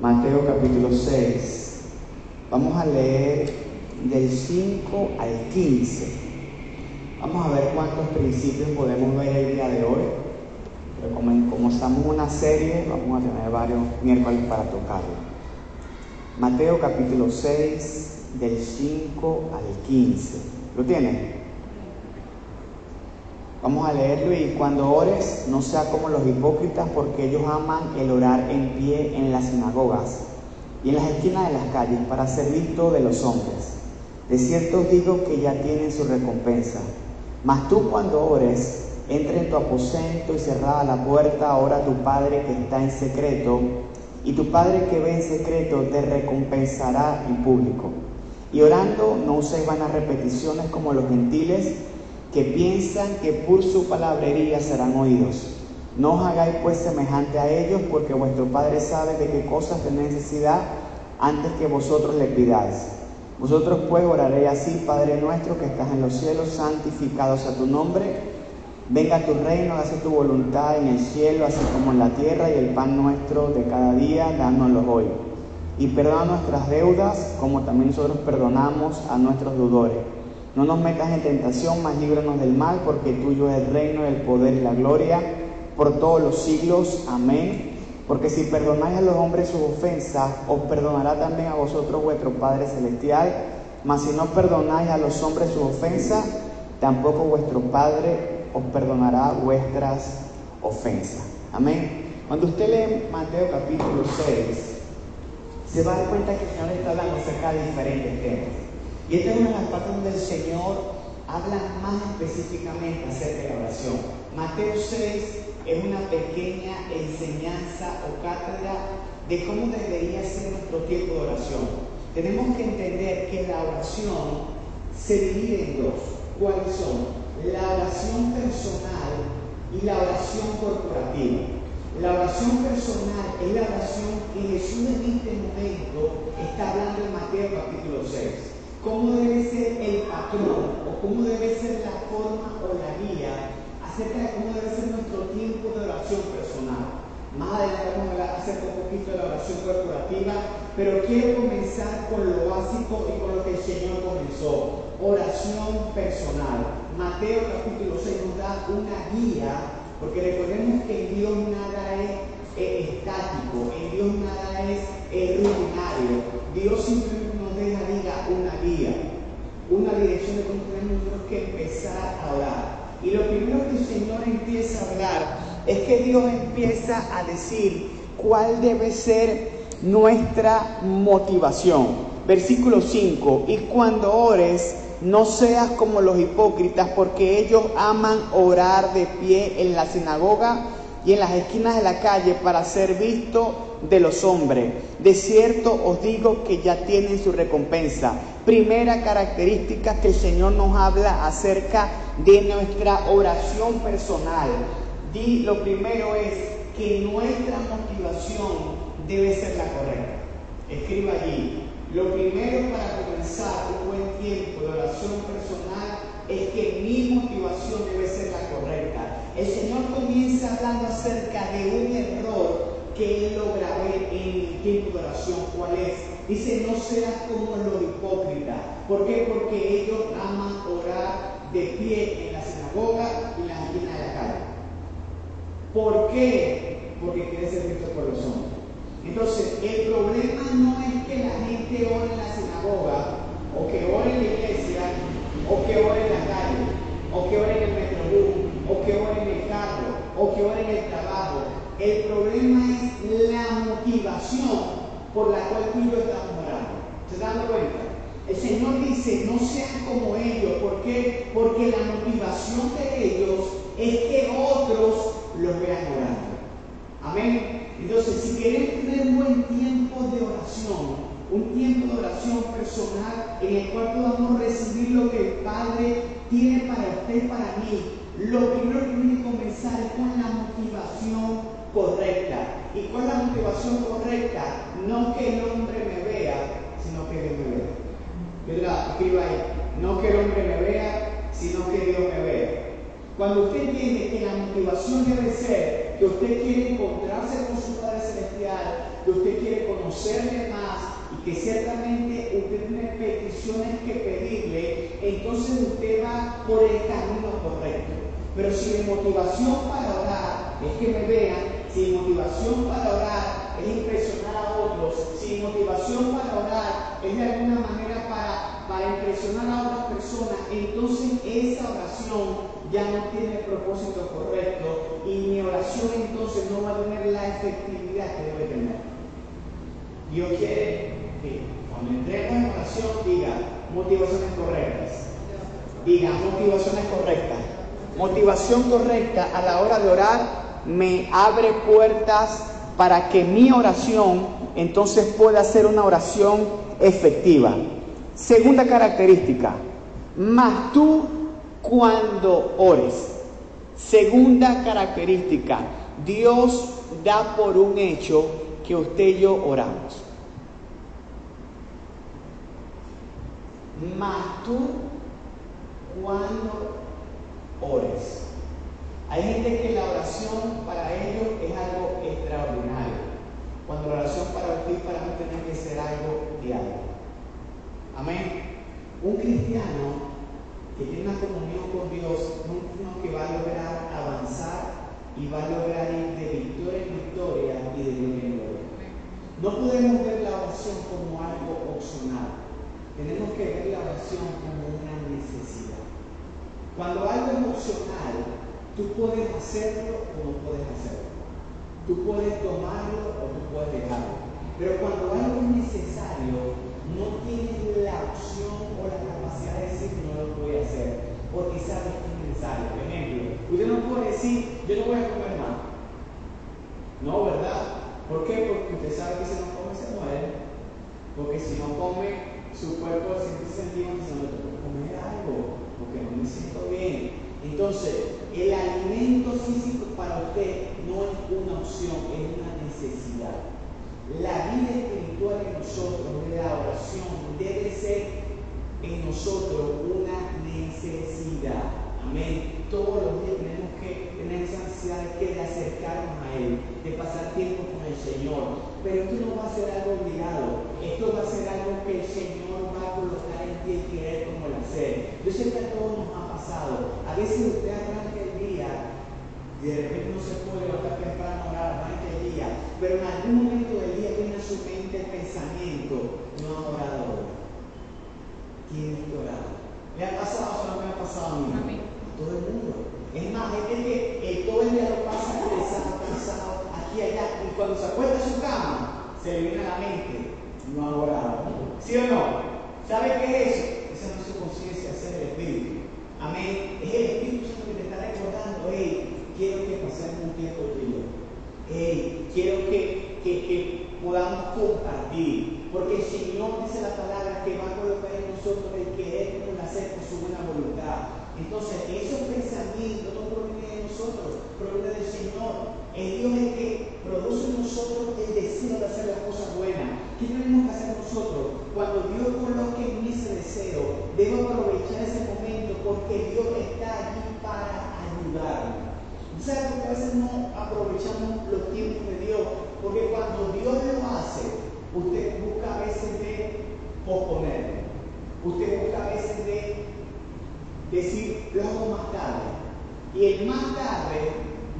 Mateo capítulo 6. Vamos a leer del 5 al 15. Vamos a ver cuántos principios podemos ver el día de hoy. Pero como, en una serie, vamos a tener varios miércoles para tocarlo. Mateo capítulo 6, del 5 al 15. ¿Lo tienen? Vamos a leerlo y cuando ores no sea como los hipócritas porque ellos aman el orar en pie en las sinagogas y en las esquinas de las calles para ser visto de los hombres. De cierto os digo que ya tienen su recompensa. Mas tú cuando ores, entra en tu aposento y cerrada la puerta, ora a tu Padre que está en secreto, y tu Padre que ve en secreto te recompensará en público. Y orando no uséis vanas repeticiones como los gentiles, que piensan que por su palabrería serán oídos. No os hagáis pues semejante a ellos, porque vuestro Padre sabe de qué cosas tenéis necesidad antes que vosotros le pidáis. Vosotros pues oraréis así, Padre nuestro que estás en los cielos, santificado sea tu nombre. Venga tu reino, hace tu voluntad en el cielo, así como en la tierra, y el pan nuestro de cada día, dánoslo hoy. Y perdona nuestras deudas, como también nosotros perdonamos a nuestros deudores no nos metas en tentación, mas líbranos del mal, porque tuyo es el reino, el poder y la gloria por todos los siglos. Amén. Porque si perdonáis a los hombres sus ofensas, os perdonará también a vosotros vuestro Padre Celestial. Mas si no perdonáis a los hombres sus ofensas, tampoco vuestro Padre os perdonará vuestras ofensas. Amén. Cuando usted lee Mateo capítulo 6, se va a dar cuenta que el Señor está hablando acerca de diferentes temas. Y esta es una de las partes donde el Señor habla más específicamente acerca de la oración. Mateo 6 es una pequeña enseñanza o cátedra de cómo debería ser nuestro tiempo de oración. Tenemos que entender que la oración se divide en dos. ¿Cuáles son? La oración personal y la oración corporativa. La oración personal es la oración que Jesús en este momento está hablando en Mateo capítulo 6 cómo debe ser el patrón o cómo debe ser la forma o la guía acerca de cómo debe ser nuestro tiempo de oración personal. Más adelante vamos a hablar un poquito de la oración corporativa, pero quiero comenzar con lo básico y con lo que el Señor comenzó. Oración personal. Mateo capítulo 6 nos da una guía, porque recordemos que en Dios nada es eh, estático, en Dios nada es eh, rutinario. Dios simplemente una guía, una dirección de cómo tenemos que empezar a orar. Y lo primero que el Señor empieza a hablar es que Dios empieza a decir cuál debe ser nuestra motivación. Versículo 5, y cuando ores, no seas como los hipócritas, porque ellos aman orar de pie en la sinagoga y en las esquinas de la calle para ser visto de los hombres. De cierto os digo que ya tienen su recompensa. Primera característica que el Señor nos habla acerca de nuestra oración personal. Lo primero es que nuestra motivación debe ser la correcta. Escriba allí. Lo primero para comenzar un buen tiempo de oración personal es que mi motivación debe ser la correcta. El Señor comienza hablando acerca de un error que él logra ver en el tiempo de oración. ¿Cuál es? Dice, no seas como los hipócritas. ¿Por qué? Porque ellos aman orar de pie en la sinagoga y en la esquina de la calle. ¿Por qué? Porque quiere ser visto por los hombres. Entonces, el problema no es que la gente ore en la sinagoga, o que ore en la iglesia, o que ore en la calle, o que ore en el metrobús, o que ore en el carro, o que ore en el trabajo. El problema es la motivación por la cual tú y yo estamos orando. ¿Se dan cuenta? El Señor dice, no sean como ellos. ¿Por qué? Porque la motivación de ellos es que otros los vean orando. Amén. Entonces, si queremos tener un buen tiempo de oración, un tiempo de oración personal en el cual podamos recibir lo que el Padre tiene para usted y para mí, lo primero que tiene que comenzar es con la motivación correcta. ¿Y cuál es la motivación correcta? No que el hombre me vea, sino que Dios me vea. ¿Verdad? Escriba ahí. No que el hombre me vea, sino que Dios me vea. Cuando usted entiende que la motivación debe ser que usted quiere encontrarse con su Padre Celestial, que usted quiere conocer conocerle más y que ciertamente usted tiene peticiones que pedirle, entonces usted va por el camino correcto. Pero si mi motivación para orar es que me vean, si mi motivación para orar es impresionar a otros, si mi motivación para orar es de alguna manera para, para impresionar a otras personas, entonces esa oración ya no tiene el propósito correcto y mi oración entonces no va a tener la efectividad que debe tener. Dios quiere que cuando entremos en oración diga motivaciones correctas. Diga motivaciones correctas. Motivación correcta a la hora de orar me abre puertas para que mi oración entonces pueda ser una oración efectiva. Segunda característica, más tú cuando ores. Segunda característica, Dios da por un hecho que usted y yo oramos. Más tú cuando. Hay gente que la oración para ellos es algo extraordinario. Cuando la oración para usted para mí tiene que ser algo diario. Amén. Un cristiano que tiene una comunión con Dios, uno que va a lograr avanzar y va a lograr ir de victoria en victoria y de gloria en gloria. No podemos ver la oración como algo opcional. Tenemos que ver la oración como una necesidad. Cuando algo es opcional, tú puedes hacerlo o no puedes hacerlo. Tú puedes tomarlo o tú puedes dejarlo. Pero cuando algo es necesario, no tienes la opción o la capacidad de decir no lo voy a hacer, porque sabes que es necesario. Por ejemplo, usted no puede decir, yo no voy a comer más. No, ¿verdad? ¿Por qué? Porque usted sabe que si no come se muere. Porque si no come, su cuerpo siente sentido que no tengo que comer algo, porque no me siento bien. Entonces, el alimento físico para usted no es una opción, es una necesidad. La vida espiritual en nosotros, la oración, debe ser en nosotros una necesidad. Amén. Todos los días tenemos que tener esa de, de acercarnos a Él, de pasar tiempo con el Señor. Pero esto no va a ser algo obligado. Esto va a ser algo que el Señor va a colocar en ti y querer como el hacer. Yo sé que a todos nos A veces usted arranca el día y de repente no se puede levantar temprano a orar, arranca el día. Pero en algún momento del día viene a su mente el pensamiento, no ha orado hoy. Tienes que orar. ¿Le ha pasado o no me ha pasado a mí? A todo el mundo. Es más, gente que todo el día lo pasa pensando, pensando, aquí y allá, y cuando se acuesta en su cama, se le viene a la mente, no ha orado. ¿Sí o no? ¿Sabe qué es eso? Esa no es su conciencia, ese es el Espíritu. Amén. Es el Espíritu Santo que te está recordando, hey, quiero que pasemos un tiempo tú. Hey, quiero que, que, que podamos compartir. Porque el Señor dice la palabra que va a colocar en nosotros el querer con hacer con su buena voluntad. Entonces, esos pensamientos no provienen de nosotros, provienen del Señor. El Dios es que produce en nosotros el deseo de hacer las cosas buenas. ¿Qué tenemos que hacer nosotros? Cuando Dios coloque en ese deseo, debo aprovechar ese momento porque Dios está allí para ayudarme. ¿Sabes por a veces no aprovechamos los tiempos de Dios? Porque cuando Dios lo hace, usted busca a veces de posponerlo. Usted busca a veces de decir, lo hago más tarde. Y el más tarde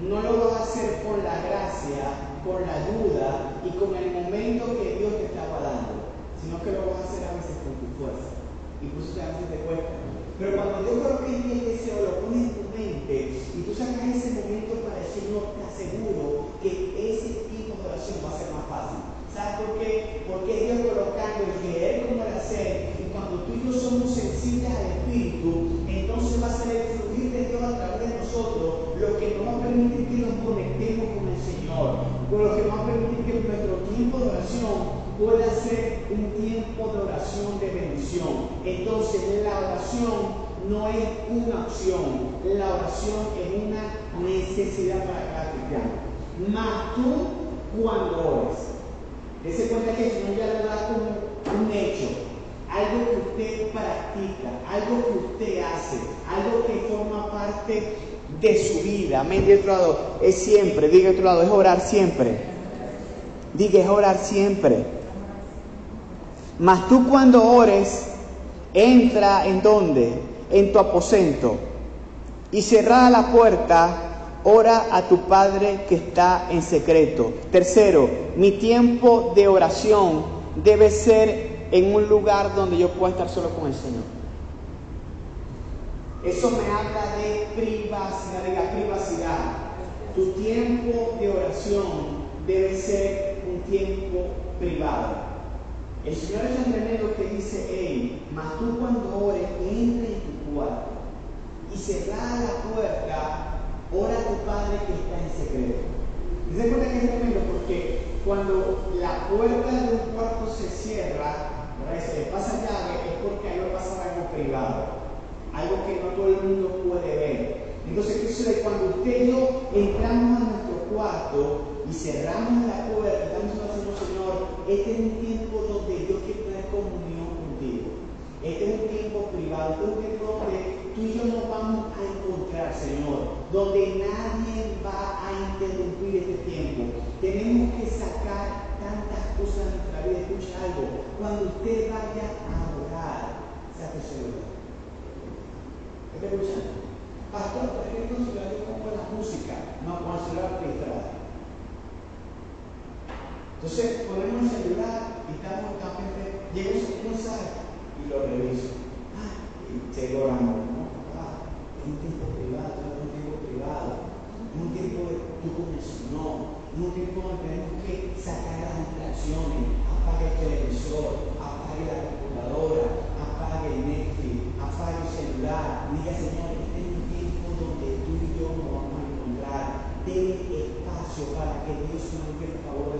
no lo vas a hacer con la gracia, con la ayuda y con el momento que Dios te estaba dando, sino que lo vas a hacer a veces con tu fuerza. Incluso a veces te cuesta. Pero cuando Dios coloca en ti el deseo, lo pone en tu mente y tú sacas ese momento para el Señor, te aseguro que ese tipo de oración va a ser más fácil. ¿Sabes por qué? Porque Dios colocando el querer como el hacer y cuando tú y yo somos sensibles al Espíritu, entonces va a ser el fluir de Dios a través de nosotros lo que nos va a permitir que nos conectemos con el Señor, lo que nos va a permitir que nuestro tiempo de oración pueda ser un tiempo de oración Entonces la oración no es una opción, la oración es una necesidad para cada cristiano. Más tú cuando ores. Dese cuenta que el Señor ya le da como un hecho algo que usted practica, algo que usted hace, algo que forma parte de su vida. Amén. De otro lado, es siempre, diga otro lado, es orar siempre. Diga, es orar siempre. Mas tú cuando ores, entra en donde? En tu aposento. Y cerrada la puerta, ora a tu Padre que está en secreto. Tercero, mi tiempo de oración debe ser en un lugar donde yo pueda estar solo con el Señor. Eso me habla de privacidad, de la privacidad. Tu tiempo de oración debe ser un tiempo privado. El Señor es tremendo que dice, hey, mas tú cuando ores, entra en tu cuarto y cerrada la puerta, ora a tu Padre que está en secreto. Y se cuenta que es tremendo porque cuando la puerta de un cuarto se cierra, se le pasa llave, es porque ahí va a pasar algo privado, algo que no todo el mundo puede ver. Entonces, ¿qué sucede? Cuando usted y yo entramos a nuestro cuarto y cerramos la puerta, estamos Señor, este es un tiempo donde yo quiero tener comunión contigo. Este es un tiempo privado, este es un tiempo donde tú y yo nos vamos a encontrar, Señor, donde nadie va a interrumpir este tiempo. Tenemos que sacar tantas cosas de nuestra vida. Escucha algo, cuando usted vaya a orar, saque su ¿Qué está escuchando? Pastor, ¿por qué no se pongo la música? No, con el celular registrado. Entonces ponemos el celular y estamos también, llega un mensaje y lo reviso. Ah, y llegó la amor, no, papá, es un tiempo privado, es un tiempo privado, es un tiempo de tu conexión, no, es un tiempo donde tenemos que sacar las distracciones, apague el televisor, apague la computadora, apague el Netflix, apague el celular, diga Señor, este es un tiempo donde tú y yo nos vamos a encontrar, denle espacio para que Dios nos dé a favor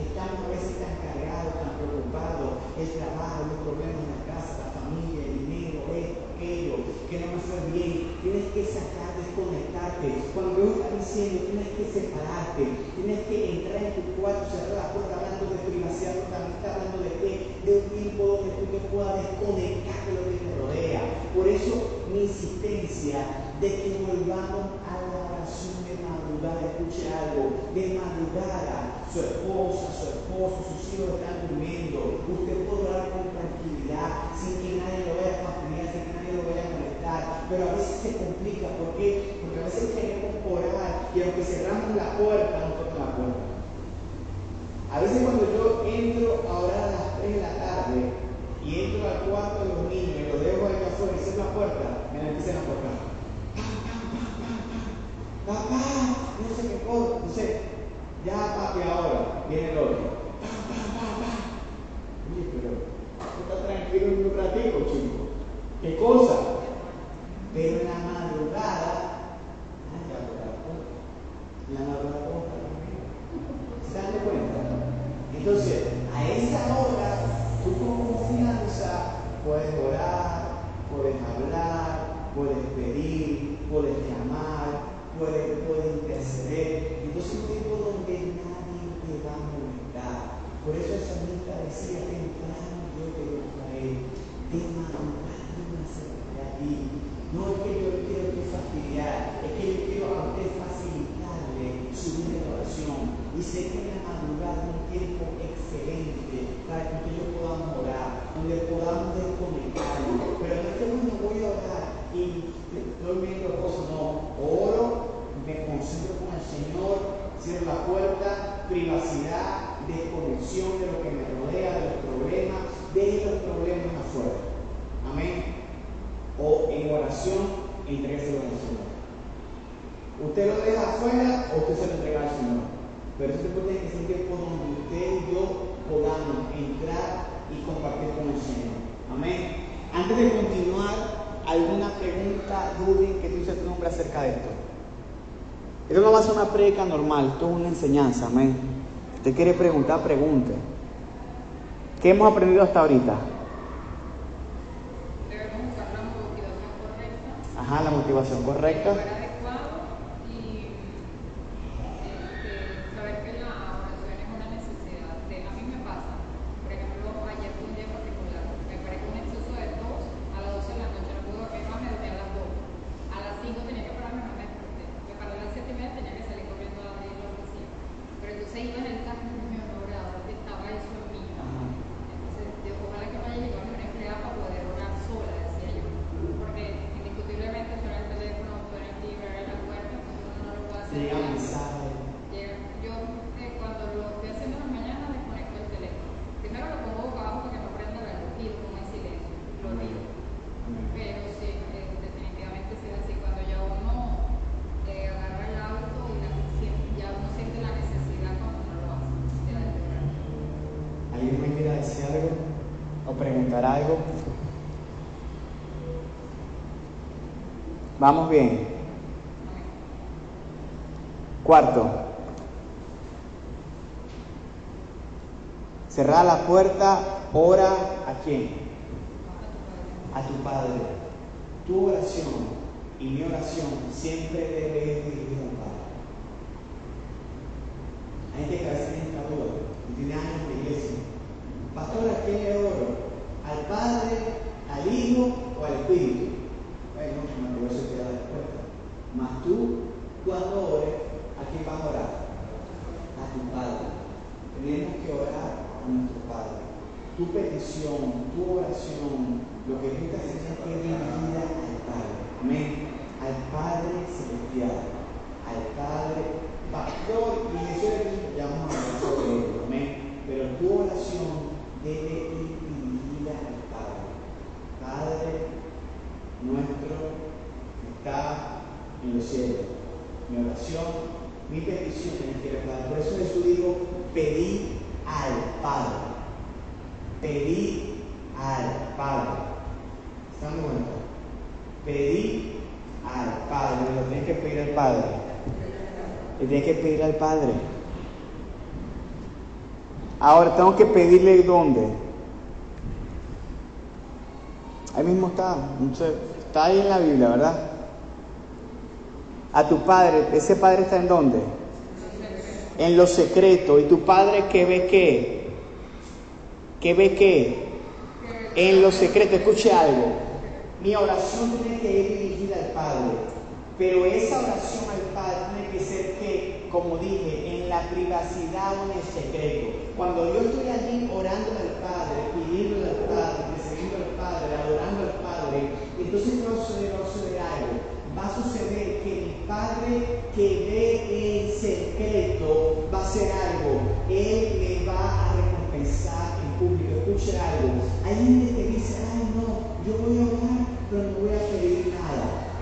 Estamos a veces tan cargados, tan preocupados, el trabajo, los problemas en la casa, la familia, el dinero, esto, aquello, que no me fue bien. Tienes que sacar, desconectarte. Cuando Dios está diciendo, tienes que separarte, tienes que entrar en tu cuarto, cerrar la puerta hablando de privacidad, pero también está hablando de qué, de un tiempo donde tú te puedas desconectar de lo que te rodea. Por eso mi insistencia de que volvamos a la oración de madrugada, escuche algo, de madrugada, su esposa, su esposo, sus hijos están durmiendo, usted puede orar con tranquilidad, sin que nadie lo vaya a fastidiar, sin que nadie lo vaya a molestar, pero a veces se complica, ¿por qué? Porque a veces queremos orar y aunque cerramos la puerta, no toca la puerta. A veces cuando yo entro a orar a las 3 de la tarde y entro al cuarto de los niños y los dejo ahí afuera y cierro la puerta, me la empiezan a tocar papá, no sé qué cosa, no sé, ya papi ahora, viene el otro. Oye, pero está tranquilo un ratito, chico. ¿Qué cosa? Pero en la madrugada, ay, ya en la madrugada, ¿cómo está ¿Se dan cuenta? Entonces, a esa hora, tú con confianza puedes orar, puedes hablar, puedes pedir, puedes llamar, puede, puede interceder. Entonces un tiempo donde nadie te va a molestar. Por eso el salmista decía, temprano yo te buscaré, de madrugada me acercaré a ti. No es que yo quiero que fastidiar, es que yo quiero a usted facilitarle su vida de oración. Y sé que en la madrugada es un tiempo excelente para que yo podamos orar, donde podamos desconectarnos. Pero no es que bueno, voy a orar y estoy viendo cosas, no, oro me concentro con el Señor, cierro la puerta, privacidad, desconexión de lo que me rodea, de los problemas, de los problemas afuera. Amén. O en oración, entreguéselo al Señor. Usted lo deja afuera o usted se lo entrega al Señor. Pero este tiene que ser un tiempo donde usted y yo podamos entrar y compartir con el Señor. Amén. Antes de continuar, ¿alguna pregunta, duda que tú tu nombre acerca de esto? Esto no va a ser una predica normal, esto es una enseñanza, amén. Si usted quiere preguntar, pregunte. ¿Qué hemos aprendido hasta ahorita? Debemos buscar la motivación correcta. Ajá, la motivación correcta. Vamos bien. Cuarto. Cerrar la puerta, ora a quién? A tu Padre. Tu oración y mi oración siempre debe dirigida al Padre. Hay gente que a veces tiene esta duda y tiene años de iglesia. Pastor, ¿a quién le oro? ¿Al Padre, al Hijo o al Espíritu? Bueno, no, eso te da la respuesta. Mas tú, cuando ores, ¿a quién vas a orar? A tu Padre. Tenemos que orar a nuestro Padre. Tu petición, tu oración, lo que tú estás haciendo es dirigida al Padre. Amén. Al Padre Celestial. Al Padre Pastor. Y es ya vamos a hablar sobre. Amén. Pero tu oración debe ir dirigida al Padre. Padre nuestro está en los cielos. Mi oración, mi petición tiene que Padre. Por eso Jesús dijo, pedí al Padre. Pedí al Padre. ¿Están de cuenta? Pedí al Padre. Lo tienes que pedir al Padre. Le tienes que pedir al Padre. Ahora tengo que pedirle dónde. Ahí mismo está. Está ahí en la Biblia, ¿verdad? A tu padre, ese padre está en dónde? En lo secreto. ¿Y tu padre qué ve qué? ¿Qué ve qué? En lo secreto. Escuche algo. Mi oración tiene que ir dirigida al Padre. Pero esa oración al Padre tiene que ser que, como dije, en la privacidad o en el secreto. Cuando yo estoy allí orando al Padre, pidiendo al Padre, recibiendo al Padre, adorando al Padre, entonces va a suceder, va a suceder algo. Va a suceder que mi Padre que ve en secreto va a hacer algo. Él me va a recompensar en público. Escuche algo. Hay gente que dice, ay no, yo voy a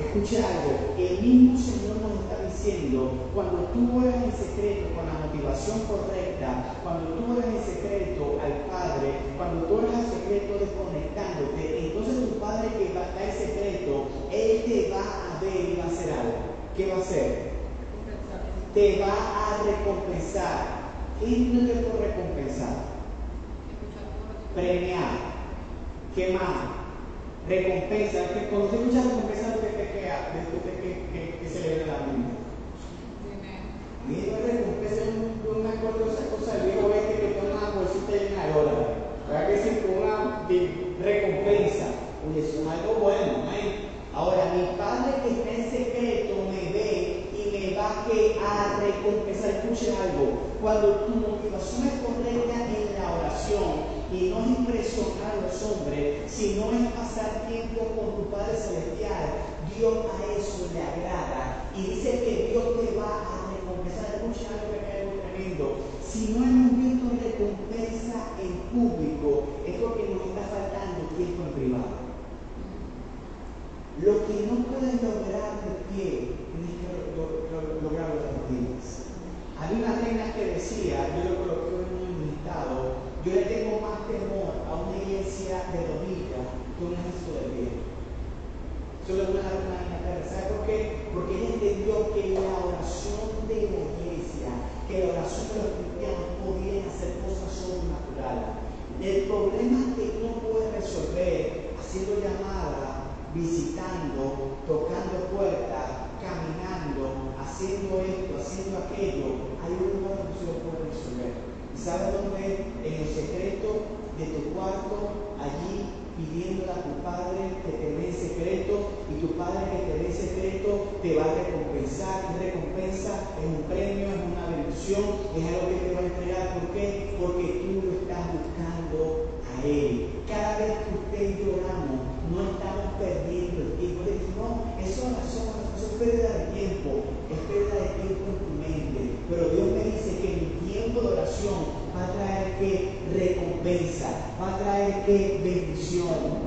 Escuche algo. El mismo Señor nos está diciendo, cuando tú oras en secreto con la motivación correcta, cuando tú oras en secreto al Padre, cuando tú oras en secreto desconectándote, entonces tu Padre que va a estar en secreto, Él te va a ver y va a hacer algo. ¿Qué va a hacer? Te va a recompensar. ¿Qué no te puede recompensar? Premiar. ¿Qué más? recompensa. Cuando usted escucha recompensa, ¿qué te queda? ¿Qué, que se le a la Biblia? Mira, recompensa es una cosa, cosa del viejo oeste que toma una bolsita llena de dólares. ¿Verdad que sí? Una recompensa. Oye, eso es algo bueno. ¿eh? Ahora, mi padre que está en secreto me ve y me va a recompensar. Escuche algo. Cuando tu motivación es correcta en la oración, y no es impresionar a los hombres, sino es pasar tiempo con tu Padre Celestial. Dios a eso le agrada y dice que Dios te va a recompensar. Escucha algo que es algo tremendo. Si no hemos visto recompensa en público, es porque nos está faltando tiempo en privado. Lo que no puedes lograr de pie, tienes que lograrlo de rodillas. Había una reina que decía, yo lo coloqué en un listado, yo le tengo más temor a una iglesia de rodillas que un ejército de pie. Solo una una ¿Sabe por qué? Porque ella entendió que la oración de la iglesia, que la oración de los cristianos podían hacer cosas sobrenaturales. El problema es que no puede resolver haciendo llamadas, visitando, tocando puertas, caminando, haciendo esto, haciendo aquello. Hay un lugar donde se lo puede resolver. ¿Sabe dónde? En el secreto de allí pidiéndole a tu Padre que te dé en secreto y tu Padre que te dé en secreto te va a recompensar. Es recompensa, es un premio, es una bendición, es algo que te va a entregar. ¿Por qué? Porque tú lo estás buscando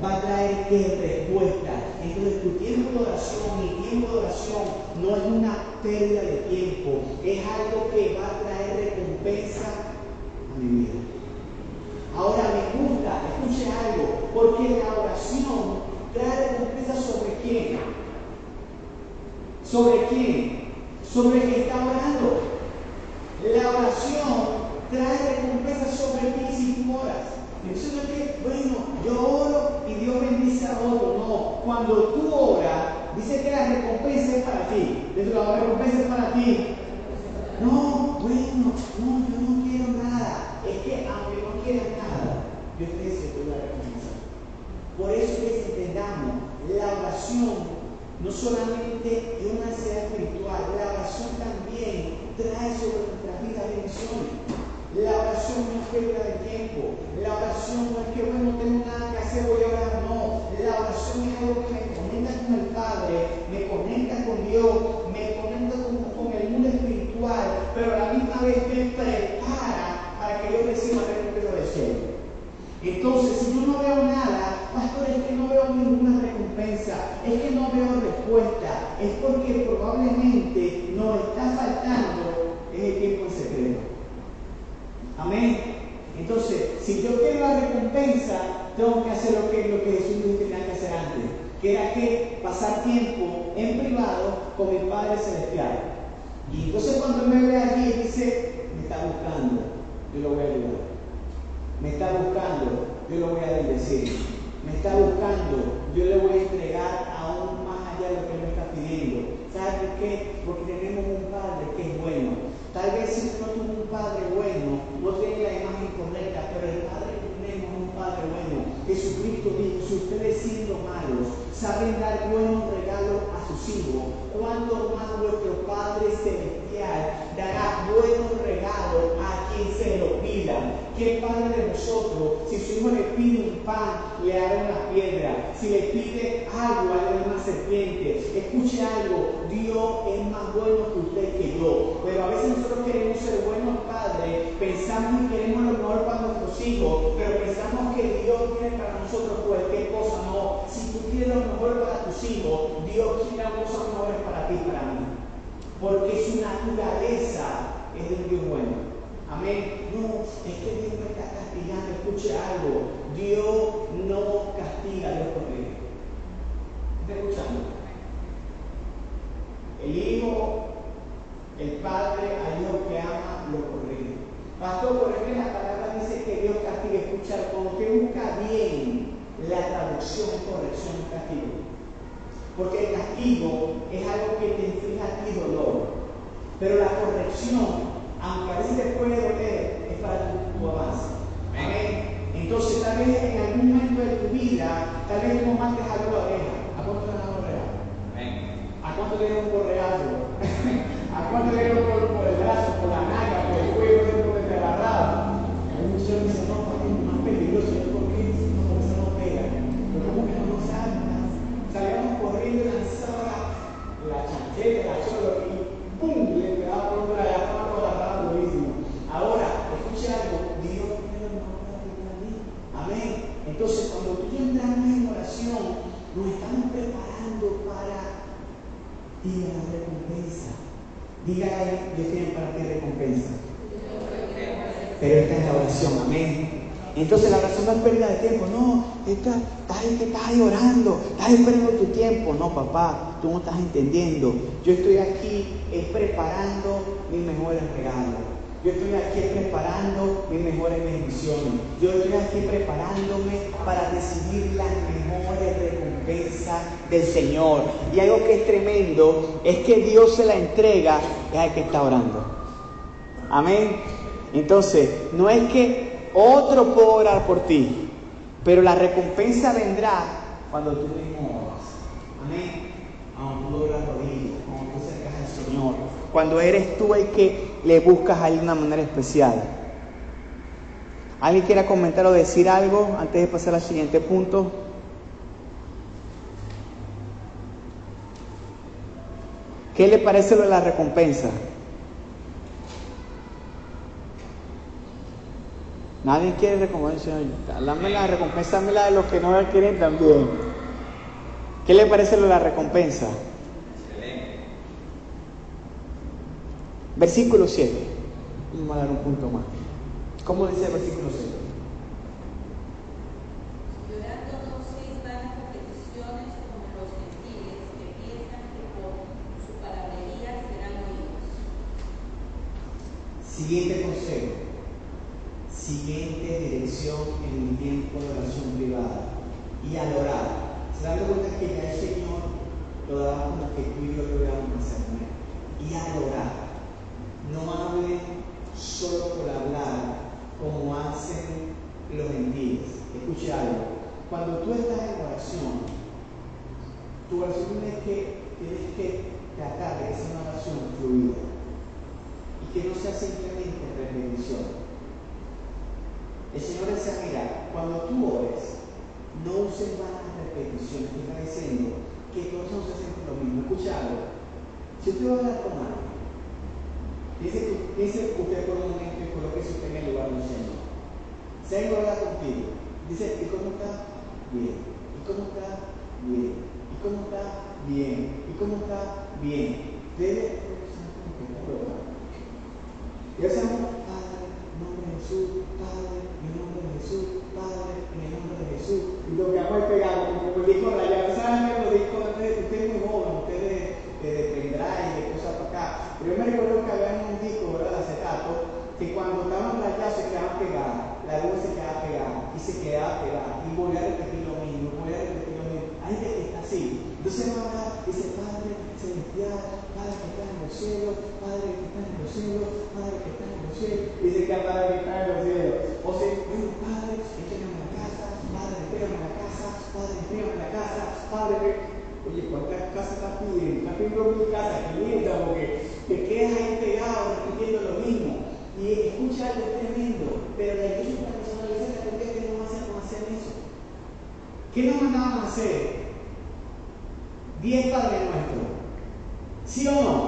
va a traer qué respuesta. Entonces tu tiempo de oración, mi tiempo de oración, no es una pérdida de tiempo, es algo que va a traer recompensa a mi vida. Ahora me gusta, escuche algo, porque la oración trae recompensa sobre quién. ¿Sobre quién? Sobre quién probablemente nos está faltando el tiempo en secreto. Amén. Entonces, si yo quiero la recompensa, tengo que hacer lo que, lo que Jesús dijo tenía que hacer antes, que era que pasar tiempo en privado con mi Padre Celestial. Y entonces cuando me ve allí, dice, me está buscando, yo lo voy a ayudar. Me está buscando, yo lo voy a bendecir me está buscando, yo le voy a entregar aún más allá de lo que me está pidiendo. ¿Sabe por qué? Porque tenemos un Padre que es bueno. Tal vez si no tuvo un Padre bueno, no tiene la imagen correcta, pero el Padre que tenemos es un Padre bueno. Jesucristo dijo, si ustedes siendo malos saben dar buenos regalos a sus hijos, ¿cuánto más vuestro Padre Celestial dará buenos regalos a quien se lo pida? ¿Qué padre de vosotros, si su hijo le pide un pan, le hará una piedra? Si le pide agua, le hará una serpiente. Escuche algo, Dios es más bueno que usted que yo. Pero a veces nosotros queremos ser buenos padres, pensamos y queremos lo mejor para nuestros hijos, pero pensamos que Dios tiene para nosotros cualquier cosa. No, si tú quieres lo mejor para tus hijos, Dios tiene cosas mejores para ti y para mí. Porque su naturaleza es de un Dios bueno. Amén. No, es que Dios me está castigando. Escuche algo. Dios no castiga, Dios protege. ¿Está escuchando? El Hijo, el Padre, a Dios que ama, lo corrige. Pastor, por ejemplo, la palabra dice que Dios castiga. Escucha, cuando usted busca bien la traducción, corrección, castigo. Porque el castigo es algo que te inflige a ti dolor. Pero la corrección aunque a veces te puede doler, es para tu, avance. Amén. Entonces, tal vez en algún momento de tu vida, tal vez no algo a la oreja. ¿A cuánto le dan la oreja? ¿A cuánto le dan un correazo? ¿A cuánto le por, por el brazo, por la naga, por el cuello, por el agarrado? Hay muchos que dicen, no, es más peligroso, ¿por qué? No, porque eso no pega. Pero como que no nos salta. Salíamos corriendo y lanzaba la chancheta, la chola y ¡pum! le pegaba por otra Ahora, escuche algo, Dios tiene lo mejor para ti Amén. Entonces, cuando tú entras en oración, nos estamos preparando para ir a la recompensa. Diga ahí, Dios tiene para ti recompensa. Pero esta es la oración, amén. Entonces la oración no es pérdida de tiempo, no, estás, estás, estás ahí orando, estás esperando tu tiempo. No, papá, tú no estás entendiendo. Yo estoy aquí es preparando mis mejores regalos. Yo estoy aquí preparando mis mejores bendiciones. Yo estoy aquí preparándome para recibir las mejores recompensas del Señor. Y algo que es tremendo es que Dios se la entrega al que está orando. Amén. Entonces, no es que otro pueda orar por ti, pero la recompensa vendrá cuando tú mismo oras. Amén. Cuando tú oras cuando tú acercas al Señor, cuando eres tú el que le buscas a él de una manera especial. ¿Alguien quiere comentar o decir algo antes de pasar al siguiente punto? ¿Qué le parece lo de la recompensa? Nadie quiere recompensa. Dame la recompensa, dame la de los que no la quieren también. ¿Qué le parece lo de la recompensa? Versículo 7. Vamos a dar un punto más. ¿Cómo dice el versículo 7? Llorando no se están las repeticiones como los gentiles que piensan que por su siguiente dirección en un tiempo de oración privada. Y al orar, se dan cuenta que ya el Señor lo como que tú y yo lo íbamos a hacer. Y al orar, no hablen solo por hablar como hacen los gentiles. Escuche algo. Cuando tú estás en oración, tu oración tienes que, tienes que tratar de que sea una oración fluida que no sea simplemente repetición. El Señor decía, mira, cuando tú ores, no uses vanas repeticiones. Te está diciendo que todos se hacen lo mismo. Escucha algo. Si usted va a hablar con alguien, Dice, dice usted por un momento y coloque usted en el lugar del Señor. Se ha hablar contigo. Dice, ¿y cómo está? Bien. ¿Y cómo está? Bien. ¿Y cómo está? Bien. ¿Y cómo está? Bien. Debe y hacemos, Padre, en nombre de Jesús, Padre, en nombre de Jesús, Padre, en nombre de Jesús. Y lo que hemos pegado, como el disco rayado, ¿saben? Los discos, usted es muy joven, usted de, de, de de cosas para acá. Pero yo me recuerdo que había un disco, ¿verdad? De acetato, que cuando estaban rayados se quedaban pegadas, la luz se quedaba pegada, y se quedaba pegada, y volvía a repetir lo mismo, volvía a repetir lo mismo. Hay gente que está así. Entonces va dice, Padre celestial, Padre que está en los cielos, Padre que está en los cielos, Padre que está en los cielos. Dice que Padre que está en los cielos. O sea, bueno, Padre, entrégame la casa, Padre, entrégame la casa, Padre, entrégame la casa, Padre, Oye, ¿cuántas casas estás pidiendo? Estás pidiendo mi casa, que linda, porque te quedas ahí pegado repitiendo lo mismo. Y escucha algo tremendo, pero la iglesia personalizada, ¿por qué que no hacemos hacer eso? ¿Qué nos mandaban a hacer? Diez Padres Nuestros. 違う。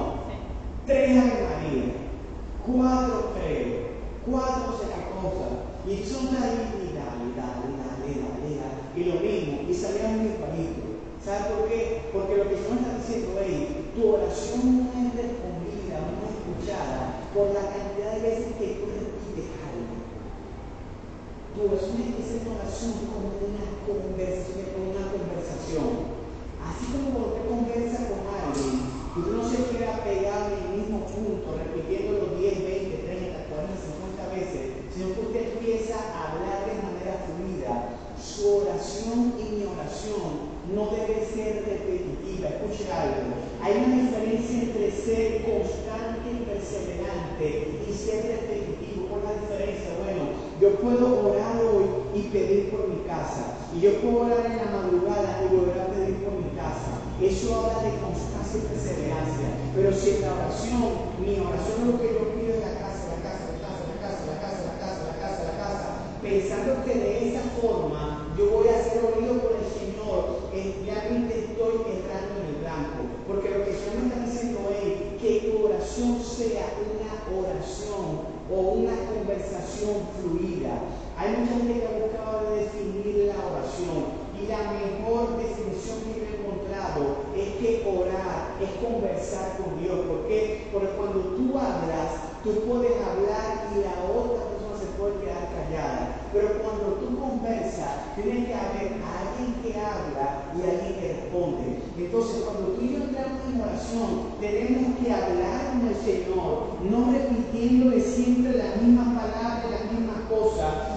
La oración, mi oración es lo que yo pido en la casa, la casa, la casa, la casa, la casa, la casa, la casa, la casa, pensando que de esa forma yo voy a ser oído por el Señor, realmente estoy entrando en el blanco. Porque lo que el Señor me está diciendo es que tu oración sea una oración o una conversación fluida. Hay mucha gente que ha buscado definir la oración y la mejor definición que yo he encontrado es que orar es conversar con Dios. ¿Por qué? Porque cuando tú hablas, tú puedes hablar y la otra persona se puede quedar callada. Pero cuando tú conversas, tiene que haber alguien que habla y alguien que responde. Entonces, cuando tú y yo entramos en oración, tenemos que hablar con el Señor, no repitiéndole siempre las mismas palabras, las mismas cosas,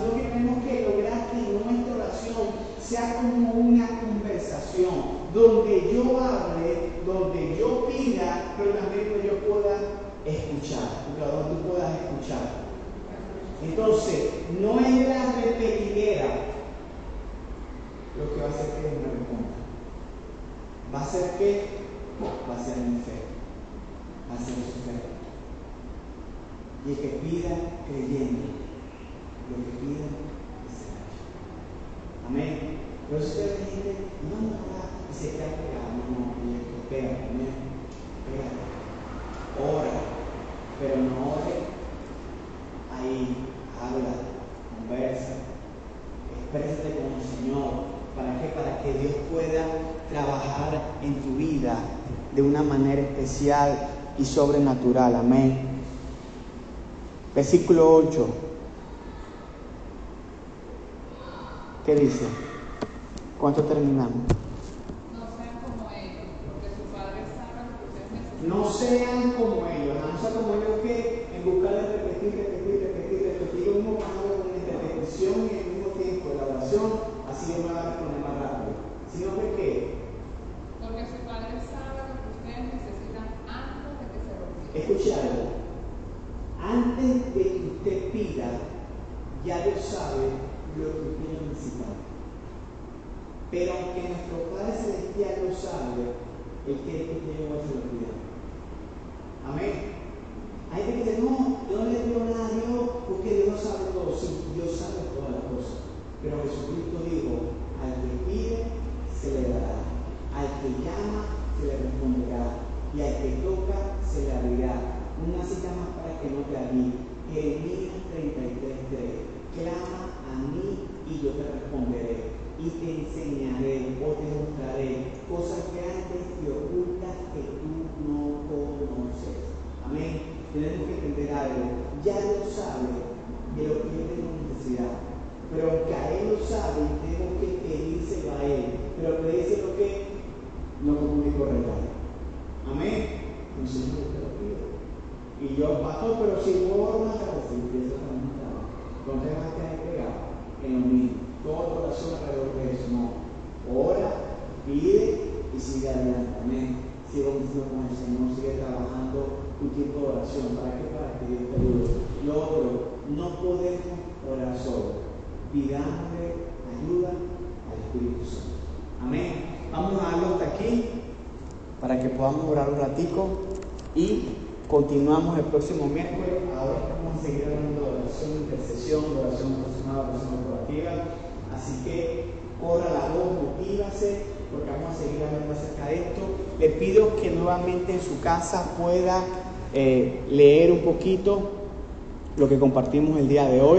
lograr que nuestra oración sea como una conversación, donde yo hable, donde yo pida, pero también donde yo pueda escuchar, donde tú puedas escuchar. Entonces, no es la repetidera lo que va a hacer que me responda. Va a ser que va a ser mi fe, va a ser su fe. Y el que pida creyendo, lo que pida Amén. Pero si usted dice, no, no, y se queda pegado, no, no, y pega, amén. Pega. Ora, pero no ore ahí, habla, conversa, exprésate con el Señor. ¿Para qué? Para que Dios pueda trabajar en tu vida de una manera especial y sobrenatural. Amén. Versículo 8. ¿Qué dice? ¿Cuánto terminamos? No sean como ellos, porque su padre sabe que ustedes. No sean como ellos, Santo Mônio Y continuamos el próximo miércoles. Ahora vamos a seguir hablando de oración, intercesión, oración personal, oración corporativa. Así que corra la voz, motívase, porque vamos a seguir hablando acerca de esto. Le pido que nuevamente en su casa pueda eh, leer un poquito lo que compartimos el día de hoy.